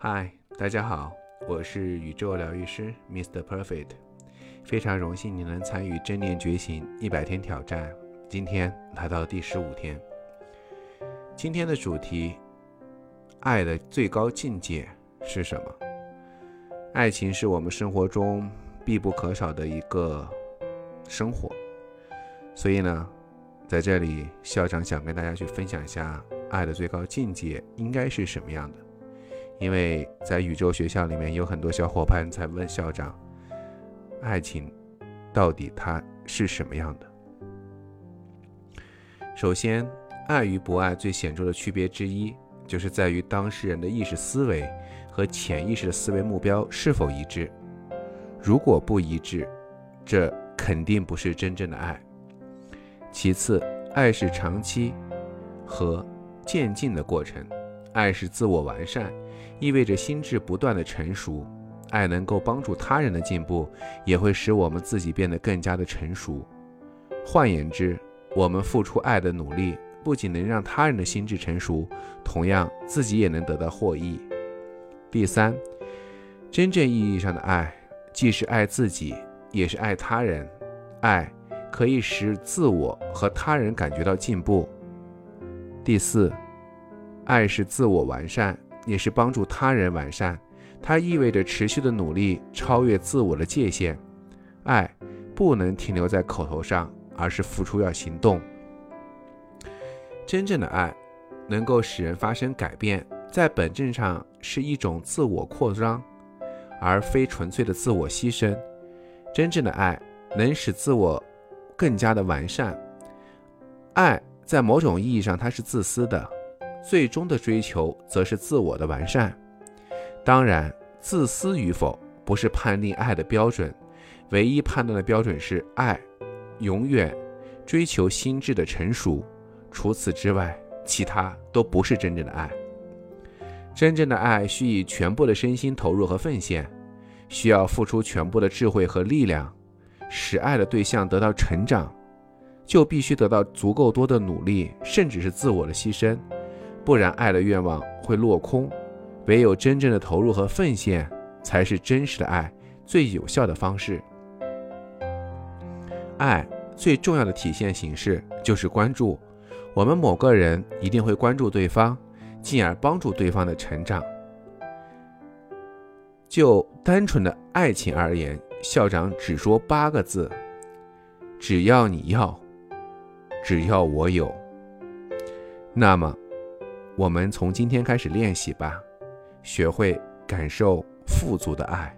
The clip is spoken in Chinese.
嗨，大家好，我是宇宙疗愈师 Mr. Perfect，非常荣幸你能参与正念觉醒一百天挑战，今天来到第十五天。今天的主题，爱的最高境界是什么？爱情是我们生活中必不可少的一个生活，所以呢，在这里校长想跟大家去分享一下爱的最高境界应该是什么样的。因为在宇宙学校里面有很多小伙伴在问校长，爱情到底它是什么样的？首先，爱与不爱最显著的区别之一，就是在于当事人的意识思维和潜意识的思维目标是否一致。如果不一致，这肯定不是真正的爱。其次，爱是长期和渐进的过程，爱是自我完善。意味着心智不断的成熟，爱能够帮助他人的进步，也会使我们自己变得更加的成熟。换言之，我们付出爱的努力，不仅能让他人的心智成熟，同样自己也能得到获益。第三，真正意义上的爱，既是爱自己，也是爱他人。爱可以使自我和他人感觉到进步。第四，爱是自我完善。也是帮助他人完善，它意味着持续的努力超越自我的界限。爱不能停留在口头上，而是付出要行动。真正的爱能够使人发生改变，在本质上是一种自我扩张，而非纯粹的自我牺牲。真正的爱能使自我更加的完善。爱在某种意义上，它是自私的。最终的追求则是自我的完善。当然，自私与否不是判定爱的标准，唯一判断的标准是爱永远追求心智的成熟。除此之外，其他都不是真正的爱。真正的爱需以全部的身心投入和奉献，需要付出全部的智慧和力量，使爱的对象得到成长，就必须得到足够多的努力，甚至是自我的牺牲。不然，爱的愿望会落空。唯有真正的投入和奉献，才是真实的爱最有效的方式。爱最重要的体现形式就是关注。我们某个人一定会关注对方，进而帮助对方的成长。就单纯的爱情而言，校长只说八个字：只要你要，只要我有。那么。我们从今天开始练习吧，学会感受富足的爱。